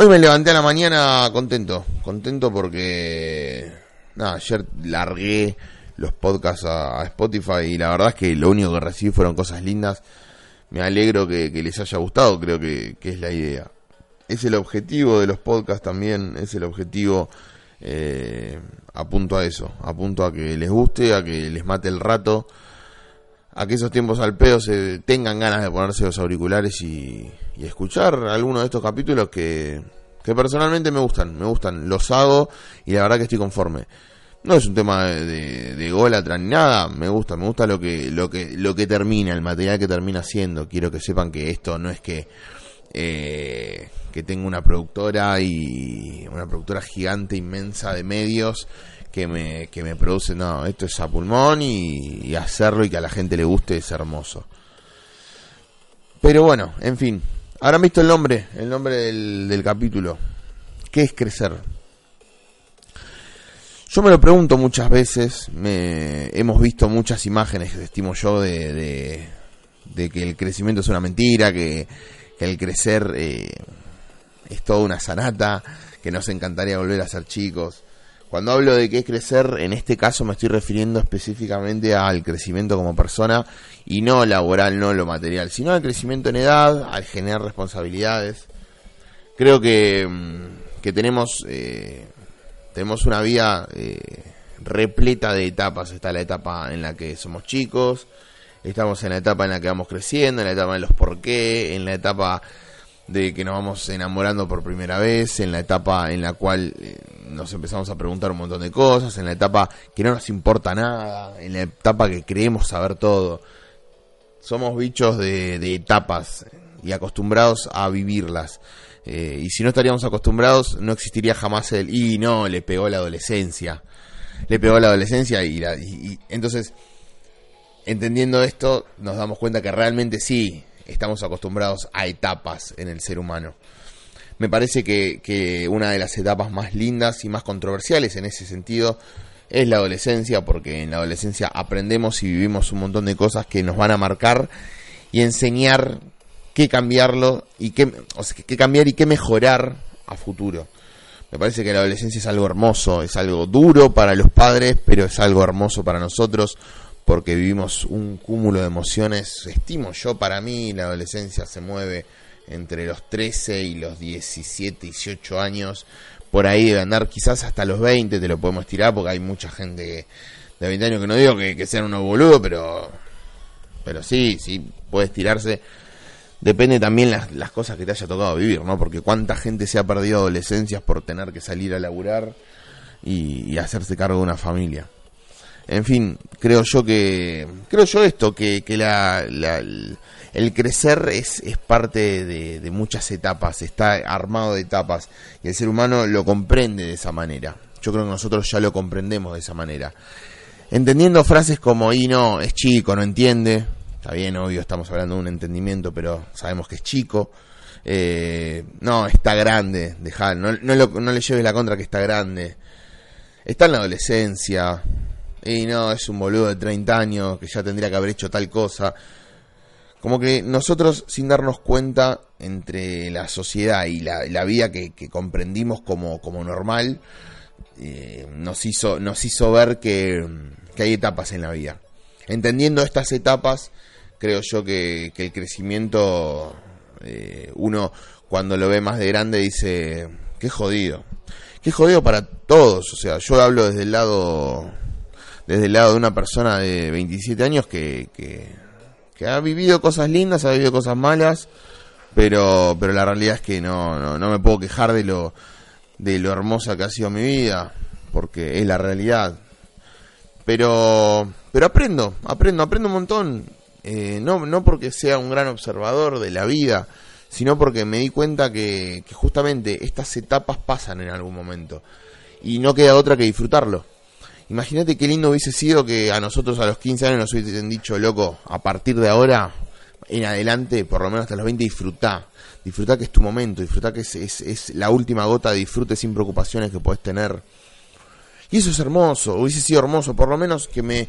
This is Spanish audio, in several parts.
Hoy me levanté a la mañana contento, contento porque nada, ayer largué los podcasts a, Spotify y la verdad es que lo único que recibí fueron cosas lindas. Me alegro que, les haya gustado, creo que, es la idea. Es el objetivo de los podcasts también, es el objetivo, eh, apunto a eso, apunto a que les guste, a que les mate el rato, a que esos tiempos al pedo se tengan ganas de ponerse los auriculares y, escuchar algunos de estos capítulos que, personalmente me gustan, me gustan, los hago y la verdad que estoy conforme. No es un tema de, de, golatra ni nada, me gusta, me gusta lo que, lo que, lo que termina, el material que termina siendo. Quiero que sepan que esto no es que, eh, que tengo una productora y una productora gigante, inmensa de medios que me, que me produce, no, esto es a pulmón y, hacerlo y que a la gente le guste es hermoso. Pero bueno, en fin, Habrán visto el nombre, el nombre del, capítulo. ¿Qué es crecer? Yo me lo pregunto muchas veces, me, hemos visto muchas imágenes, estimo yo, de, de, que el crecimiento es una mentira, que, el crecer eh, es toda una sanata, que nos encantaría volver a ser chicos. Cuando hablo de qué es crecer, en este caso me estoy refiriendo específicamente al crecimiento como persona y no laboral, no lo material, sino al crecimiento en edad, al generar responsabilidades. Creo que, mm, que tenemos, eh, tenemos una vida eh, repleta de etapas. Está la etapa en la que somos chicos, estamos en la etapa en la que vamos creciendo, en la etapa de los por qué, en la etapa de que nos vamos enamorando por primera vez, en la etapa en la cual eh, nos empezamos a preguntar un montón de cosas, en la etapa que no nos importa nada, en la etapa que creemos saber todo. Somos bichos de, etapas y acostumbrados a vivirlas. Eh, y si no estaríamos acostumbrados, no existiría jamás el, y no, le pegó la adolescencia. Le pegó la adolescencia y, y entonces, entendiendo esto, nos damos cuenta que realmente sí, estamos acostumbrados a etapas en el ser humano. Me parece que, una de las etapas más lindas y más controversiales en ese sentido es la adolescencia, porque en la adolescencia aprendemos y vivimos un montón de cosas que nos van a marcar y enseñar qué cambiarlo y qué, qué cambiar y qué mejorar a futuro. Me parece que la adolescencia es algo hermoso, es algo duro para los padres, pero es algo hermoso para nosotros porque vivimos un cúmulo de emociones. Estimo yo, para mí, la adolescencia se mueve entre los 13 y los 17, 18 años. Por ahí debe andar quizás hasta los 20, te lo podemos tirar, porque hay mucha gente de 20 años que no digo que, sean unos boludos, pero, pero sí, sí, puedes tirarse. Depende también las, las cosas que te haya tocado vivir, ¿no? Porque cuánta gente se ha perdido adolescencias por tener que salir a laburar y hacerse cargo de una familia. En fin, creo yo que, creo yo esto, que, que la, el crecer es, es parte de, de, muchas etapas, está armado de etapas y el ser humano lo comprende de esa manera. Yo creo que nosotros ya lo comprendemos de esa manera. Entendiendo frases como, y no, es chico, no entiende, está bien, obvio, estamos hablando de un entendimiento, pero sabemos que es chico. Eh, no, está grande, dejar, no, no, no le lleves la contra que está grande. Está en la adolescencia, y no, es un boludo de 30 años que ya tendría que haber hecho tal cosa. Como que nosotros, sin darnos cuenta, entre la sociedad y la, vida que, comprendimos como, como normal, eh, nos, hizo, nos hizo ver que, hay etapas en la vida. Entendiendo estas etapas, creo yo que, el crecimiento, eh, uno cuando lo ve más de grande dice, qué jodido. Qué jodido para todos. O sea, yo hablo desde el lado desde el lado de una persona de 27 años que, que, ha vivido cosas lindas, ha vivido cosas malas, pero, pero la realidad es que no, no, me puedo quejar de lo, de lo hermosa que ha sido mi vida, porque es la realidad. Pero, pero aprendo, aprendo, aprendo un montón. Eh, no, no porque sea un gran observador de la vida, sino porque me di cuenta que, que justamente estas etapas pasan en algún momento y no queda otra que disfrutarlo. Imagínate qué lindo hubiese sido que a nosotros a los 15 años nos hubiesen dicho, loco, a partir de ahora en adelante, por lo menos hasta los 20, disfrutá. Disfrutá que es tu momento, disfrutá que es, es, es la última gota de disfrute sin preocupaciones que puedes tener. Y eso es hermoso, hubiese sido hermoso, por lo menos que me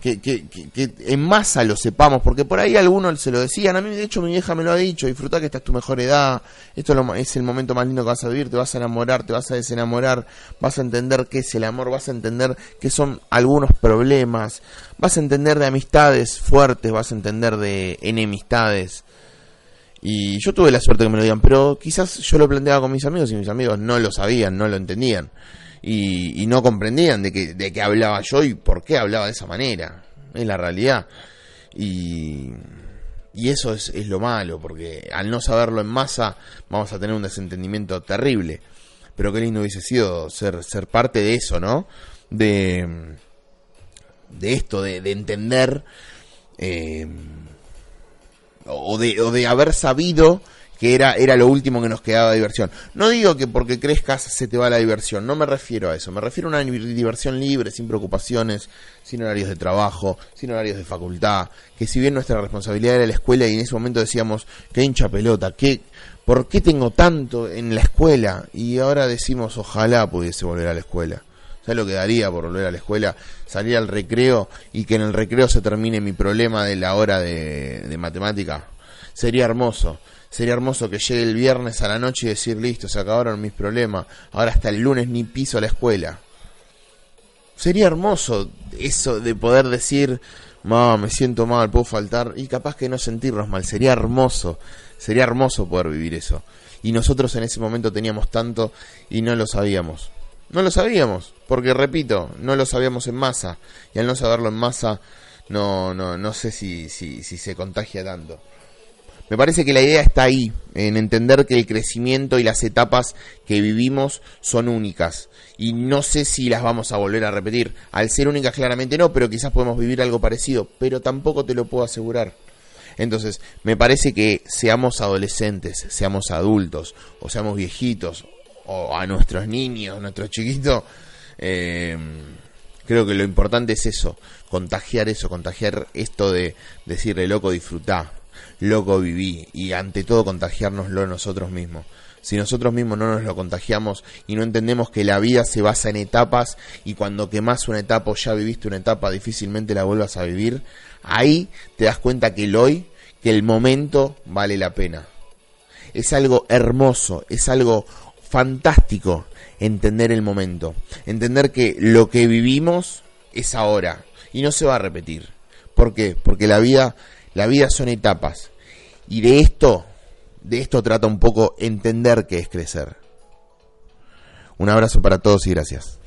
que, que, que, en masa lo sepamos, porque por ahí algunos se lo decían, a mí de hecho mi vieja me lo ha dicho, disfruta que esta es tu mejor edad, esto es, lo, es, el momento más lindo que vas a vivir, te vas a enamorar, te vas a desenamorar, vas a entender qué es el amor, vas a entender qué son algunos problemas, vas a entender de amistades fuertes, vas a entender de enemistades. Y yo tuve la suerte que me lo digan, pero quizás yo lo planteaba con mis amigos y mis amigos no lo sabían, no lo entendían y, no comprendían de qué, de qué hablaba yo y por qué hablaba de esa manera. Es la realidad. Y, y eso es, es lo malo, porque al no saberlo en masa vamos a tener un desentendimiento terrible. Pero qué lindo hubiese sido ser, ser parte de eso, ¿no? De, de esto, de, de entender eh, o, de, o de haber sabido que era, era lo último que nos quedaba de diversión. No digo que porque crezcas se te va la diversión, no me refiero a eso, me refiero a una diversión libre, sin preocupaciones, sin horarios de trabajo, sin horarios de facultad, que si bien nuestra responsabilidad era la escuela y en ese momento decíamos, qué hincha pelota, qué, ¿por qué tengo tanto en la escuela? Y ahora decimos, ojalá pudiese volver a la escuela. ¿Sabes lo que daría por volver a la escuela? Salir al recreo y que en el recreo se termine mi problema de la hora de, de matemática. Sería hermoso Sería hermoso que llegue el viernes a la noche y decir, listo, se acabaron mis problemas, ahora hasta el lunes ni piso a la escuela. Sería hermoso eso de poder decir, mamá, me siento mal, puedo faltar, y capaz que no sentirnos mal, sería hermoso, sería hermoso poder vivir eso. Y nosotros en ese momento teníamos tanto y no lo sabíamos. No lo sabíamos, porque repito, no lo sabíamos en masa, y al no saberlo en masa, no, no, no sé si, si, si se contagia tanto. Me parece que la idea está ahí, en entender que el crecimiento y las etapas que vivimos son únicas. Y no sé si las vamos a volver a repetir. Al ser únicas claramente no, pero quizás podemos vivir algo parecido, pero tampoco te lo puedo asegurar. Entonces, me parece que seamos adolescentes, seamos adultos, o seamos viejitos, o a nuestros niños, nuestros chiquitos, eh, creo que lo importante es eso, contagiar eso, contagiar esto de decirle loco, disfrutá, loco viví y ante todo contagiárnoslo nosotros mismos. Si nosotros mismos no nos lo contagiamos y no entendemos que la vida se basa en etapas y cuando quemas una etapa o ya viviste una etapa difícilmente la vuelvas a vivir, ahí te das cuenta que el hoy, que el momento vale la pena. Es algo hermoso, es algo fantástico entender el momento, entender que lo que vivimos es ahora y no se va a repetir. ¿Por qué? Porque la vida la vida son etapas. Y de esto, de esto trata un poco entender qué es crecer. Un abrazo para todos y gracias.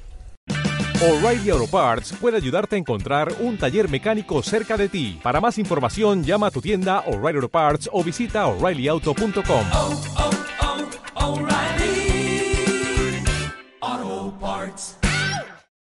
O'Reilly Auto Parts puede ayudarte a encontrar un taller mecánico cerca de ti. Para más información, llama a tu tienda O'Reilly Auto Parts o visita oreillyauto.com.